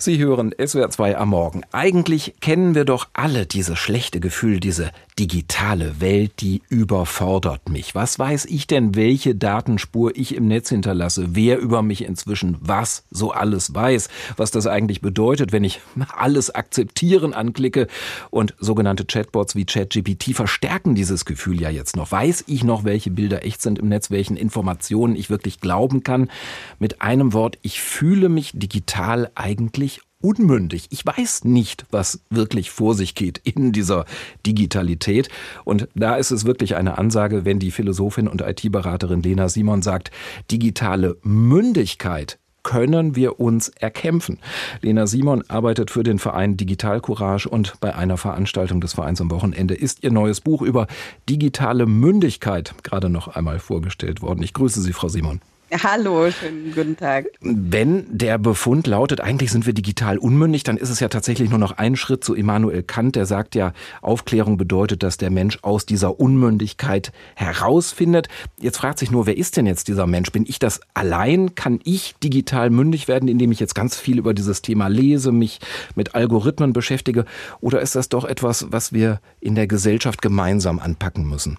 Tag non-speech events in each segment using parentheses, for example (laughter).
Sie hören SWR 2 am Morgen. Eigentlich kennen wir doch alle dieses schlechte Gefühl, diese digitale Welt, die überfordert mich. Was weiß ich denn, welche Datenspur ich im Netz hinterlasse, wer über mich inzwischen was so alles weiß, was das eigentlich bedeutet, wenn ich (laughs) alles akzeptieren anklicke und sogenannte Chatbots wie ChatGPT verstärken dieses Gefühl ja jetzt noch. Weiß ich noch, welche Bilder echt sind im Netz, welchen Informationen ich wirklich glauben kann? Mit einem Wort, ich fühle mich digital eigentlich unmündig. Ich weiß nicht, was wirklich vor sich geht in dieser Digitalität. Und da ist es wirklich eine Ansage, wenn die Philosophin und IT-Beraterin Lena Simon sagt, digitale Mündigkeit können wir uns erkämpfen. Lena Simon arbeitet für den Verein Digital Courage und bei einer Veranstaltung des Vereins am Wochenende ist ihr neues Buch über digitale Mündigkeit gerade noch einmal vorgestellt worden. Ich grüße Sie, Frau Simon. Hallo, schönen guten Tag. Wenn der Befund lautet, eigentlich sind wir digital unmündig, dann ist es ja tatsächlich nur noch ein Schritt zu Immanuel Kant, der sagt ja, Aufklärung bedeutet, dass der Mensch aus dieser Unmündigkeit herausfindet. Jetzt fragt sich nur, wer ist denn jetzt dieser Mensch? Bin ich das allein? Kann ich digital mündig werden, indem ich jetzt ganz viel über dieses Thema lese, mich mit Algorithmen beschäftige? Oder ist das doch etwas, was wir in der Gesellschaft gemeinsam anpacken müssen?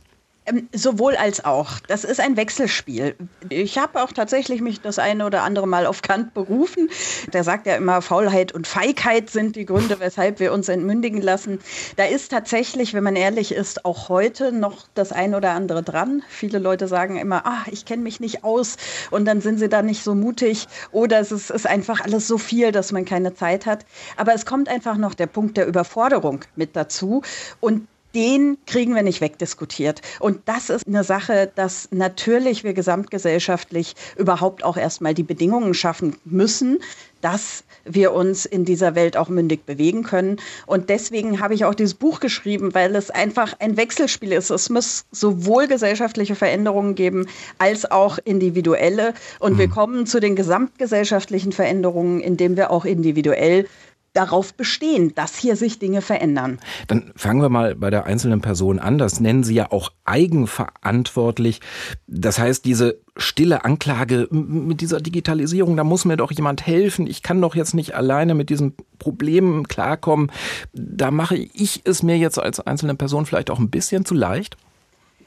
Ähm, sowohl als auch. Das ist ein Wechselspiel. Ich habe auch tatsächlich mich das eine oder andere Mal auf Kant berufen. Der sagt ja immer, Faulheit und Feigheit sind die Gründe, weshalb wir uns entmündigen lassen. Da ist tatsächlich, wenn man ehrlich ist, auch heute noch das eine oder andere dran. Viele Leute sagen immer, ah, ich kenne mich nicht aus und dann sind sie da nicht so mutig oder es ist, ist einfach alles so viel, dass man keine Zeit hat. Aber es kommt einfach noch der Punkt der Überforderung mit dazu und den kriegen wir nicht wegdiskutiert. Und das ist eine Sache, dass natürlich wir gesamtgesellschaftlich überhaupt auch erstmal die Bedingungen schaffen müssen, dass wir uns in dieser Welt auch mündig bewegen können. Und deswegen habe ich auch dieses Buch geschrieben, weil es einfach ein Wechselspiel ist. Es muss sowohl gesellschaftliche Veränderungen geben als auch individuelle. Und mhm. wir kommen zu den gesamtgesellschaftlichen Veränderungen, indem wir auch individuell darauf bestehen, dass hier sich Dinge verändern. Dann fangen wir mal bei der einzelnen Person an. Das nennen Sie ja auch eigenverantwortlich. Das heißt, diese stille Anklage mit dieser Digitalisierung, da muss mir doch jemand helfen. Ich kann doch jetzt nicht alleine mit diesen Problemen klarkommen. Da mache ich es mir jetzt als einzelne Person vielleicht auch ein bisschen zu leicht.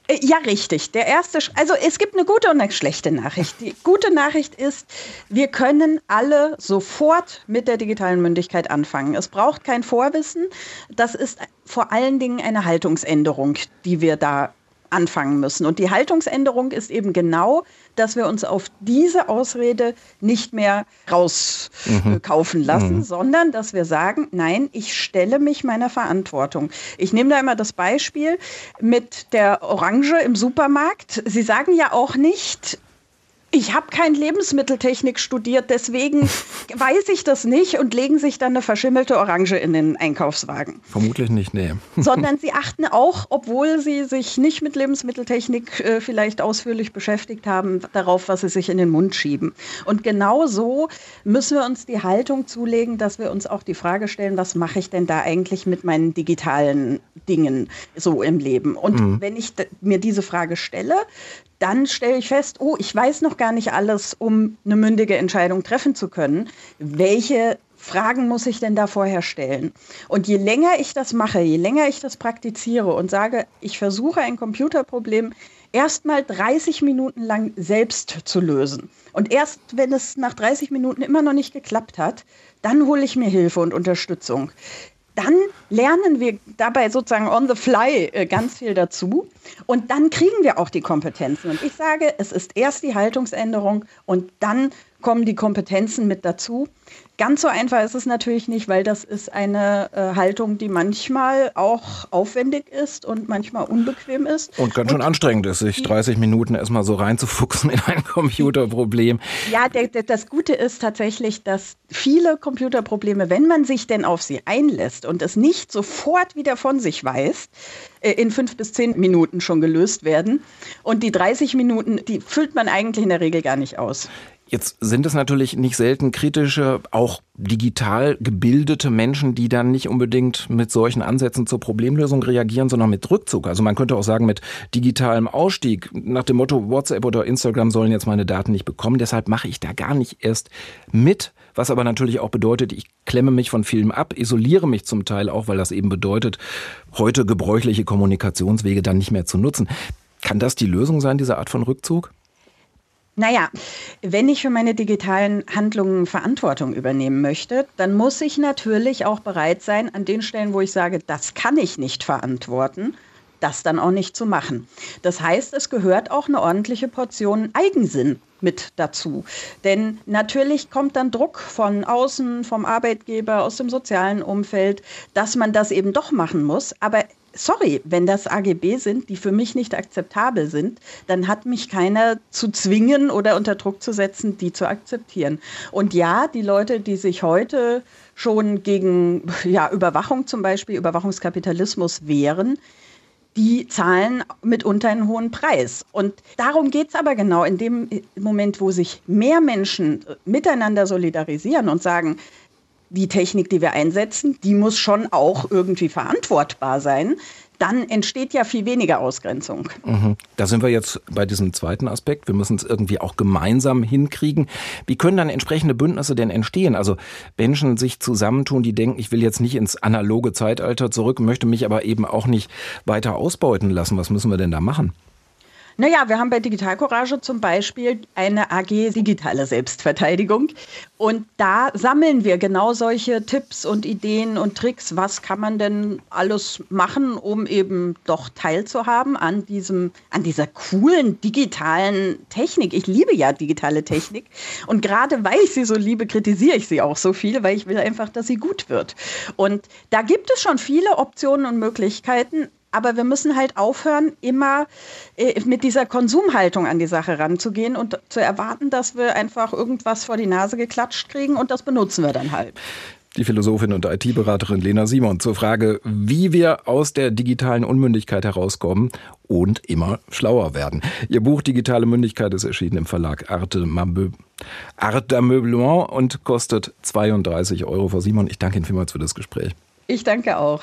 Äh, ja, richtig. Der erste, also es gibt eine gute und eine schlechte Nachricht. Die gute Nachricht ist, wir können alle sofort mit der digitalen Mündigkeit anfangen. Es braucht kein Vorwissen. Das ist vor allen Dingen eine Haltungsänderung, die wir da anfangen müssen. Und die Haltungsänderung ist eben genau, dass wir uns auf diese Ausrede nicht mehr rauskaufen mhm. lassen, mhm. sondern dass wir sagen, nein, ich stelle mich meiner Verantwortung. Ich nehme da immer das Beispiel mit der Orange im Supermarkt. Sie sagen ja auch nicht, ich habe kein Lebensmitteltechnik studiert, deswegen (laughs) weiß ich das nicht und legen sich dann eine verschimmelte Orange in den Einkaufswagen. Vermutlich nicht, nee. (laughs) Sondern sie achten auch, obwohl sie sich nicht mit Lebensmitteltechnik äh, vielleicht ausführlich beschäftigt haben, darauf, was sie sich in den Mund schieben. Und genau so müssen wir uns die Haltung zulegen, dass wir uns auch die Frage stellen, was mache ich denn da eigentlich mit meinen digitalen Dingen so im Leben? Und mhm. wenn ich mir diese Frage stelle, dann stelle ich fest, oh, ich weiß noch gar nicht alles, um eine mündige Entscheidung treffen zu können. Welche Fragen muss ich denn da vorher stellen? Und je länger ich das mache, je länger ich das praktiziere und sage, ich versuche ein Computerproblem erstmal 30 Minuten lang selbst zu lösen. Und erst wenn es nach 30 Minuten immer noch nicht geklappt hat, dann hole ich mir Hilfe und Unterstützung dann lernen wir dabei sozusagen on the fly äh, ganz viel dazu und dann kriegen wir auch die Kompetenzen. Und ich sage, es ist erst die Haltungsänderung und dann kommen die Kompetenzen mit dazu. Ganz so einfach ist es natürlich nicht, weil das ist eine äh, Haltung, die manchmal auch aufwendig ist und manchmal unbequem ist. Und ganz schön und anstrengend ist, sich 30 Minuten erstmal so reinzufuchsen in ein Computerproblem. Ja, der, der, das Gute ist tatsächlich, dass viele Computerprobleme, wenn man sich denn auf sie einlässt und es nicht sofort wieder von sich weist, äh, in fünf bis zehn Minuten schon gelöst werden. Und die 30 Minuten, die füllt man eigentlich in der Regel gar nicht aus. Jetzt sind es natürlich nicht selten kritische, auch digital gebildete Menschen, die dann nicht unbedingt mit solchen Ansätzen zur Problemlösung reagieren, sondern mit Rückzug. Also man könnte auch sagen mit digitalem Ausstieg nach dem Motto WhatsApp oder Instagram sollen jetzt meine Daten nicht bekommen. Deshalb mache ich da gar nicht erst mit. Was aber natürlich auch bedeutet, ich klemme mich von vielem ab, isoliere mich zum Teil auch, weil das eben bedeutet, heute gebräuchliche Kommunikationswege dann nicht mehr zu nutzen. Kann das die Lösung sein, diese Art von Rückzug? Naja, wenn ich für meine digitalen Handlungen Verantwortung übernehmen möchte, dann muss ich natürlich auch bereit sein, an den Stellen, wo ich sage, das kann ich nicht verantworten, das dann auch nicht zu machen. Das heißt, es gehört auch eine ordentliche Portion Eigensinn mit dazu. Denn natürlich kommt dann Druck von außen, vom Arbeitgeber, aus dem sozialen Umfeld, dass man das eben doch machen muss. Aber sorry, wenn das AGB sind, die für mich nicht akzeptabel sind, dann hat mich keiner zu zwingen oder unter Druck zu setzen, die zu akzeptieren. Und ja, die Leute, die sich heute schon gegen (laughs) ja, Überwachung zum Beispiel, Überwachungskapitalismus wehren, die zahlen mitunter einen hohen Preis. Und darum geht es aber genau in dem Moment, wo sich mehr Menschen miteinander solidarisieren und sagen, die Technik, die wir einsetzen, die muss schon auch irgendwie verantwortbar sein. Dann entsteht ja viel weniger Ausgrenzung. Mhm. Da sind wir jetzt bei diesem zweiten Aspekt. Wir müssen es irgendwie auch gemeinsam hinkriegen. Wie können dann entsprechende Bündnisse denn entstehen? Also Menschen sich zusammentun, die denken, ich will jetzt nicht ins analoge Zeitalter zurück, möchte mich aber eben auch nicht weiter ausbeuten lassen. Was müssen wir denn da machen? Naja, wir haben bei Digitalcourage zum Beispiel eine AG Digitale Selbstverteidigung. Und da sammeln wir genau solche Tipps und Ideen und Tricks. Was kann man denn alles machen, um eben doch teilzuhaben an diesem, an dieser coolen digitalen Technik? Ich liebe ja digitale Technik. Und gerade weil ich sie so liebe, kritisiere ich sie auch so viel, weil ich will einfach, dass sie gut wird. Und da gibt es schon viele Optionen und Möglichkeiten. Aber wir müssen halt aufhören, immer äh, mit dieser Konsumhaltung an die Sache ranzugehen und zu erwarten, dass wir einfach irgendwas vor die Nase geklatscht kriegen und das benutzen wir dann halt. Die Philosophin und IT-Beraterin Lena Simon zur Frage, wie wir aus der digitalen Unmündigkeit herauskommen und immer schlauer werden. Ihr Buch Digitale Mündigkeit ist erschienen im Verlag Arte, Arte Meublement und kostet 32 Euro. Frau Simon, ich danke Ihnen vielmals für das Gespräch. Ich danke auch.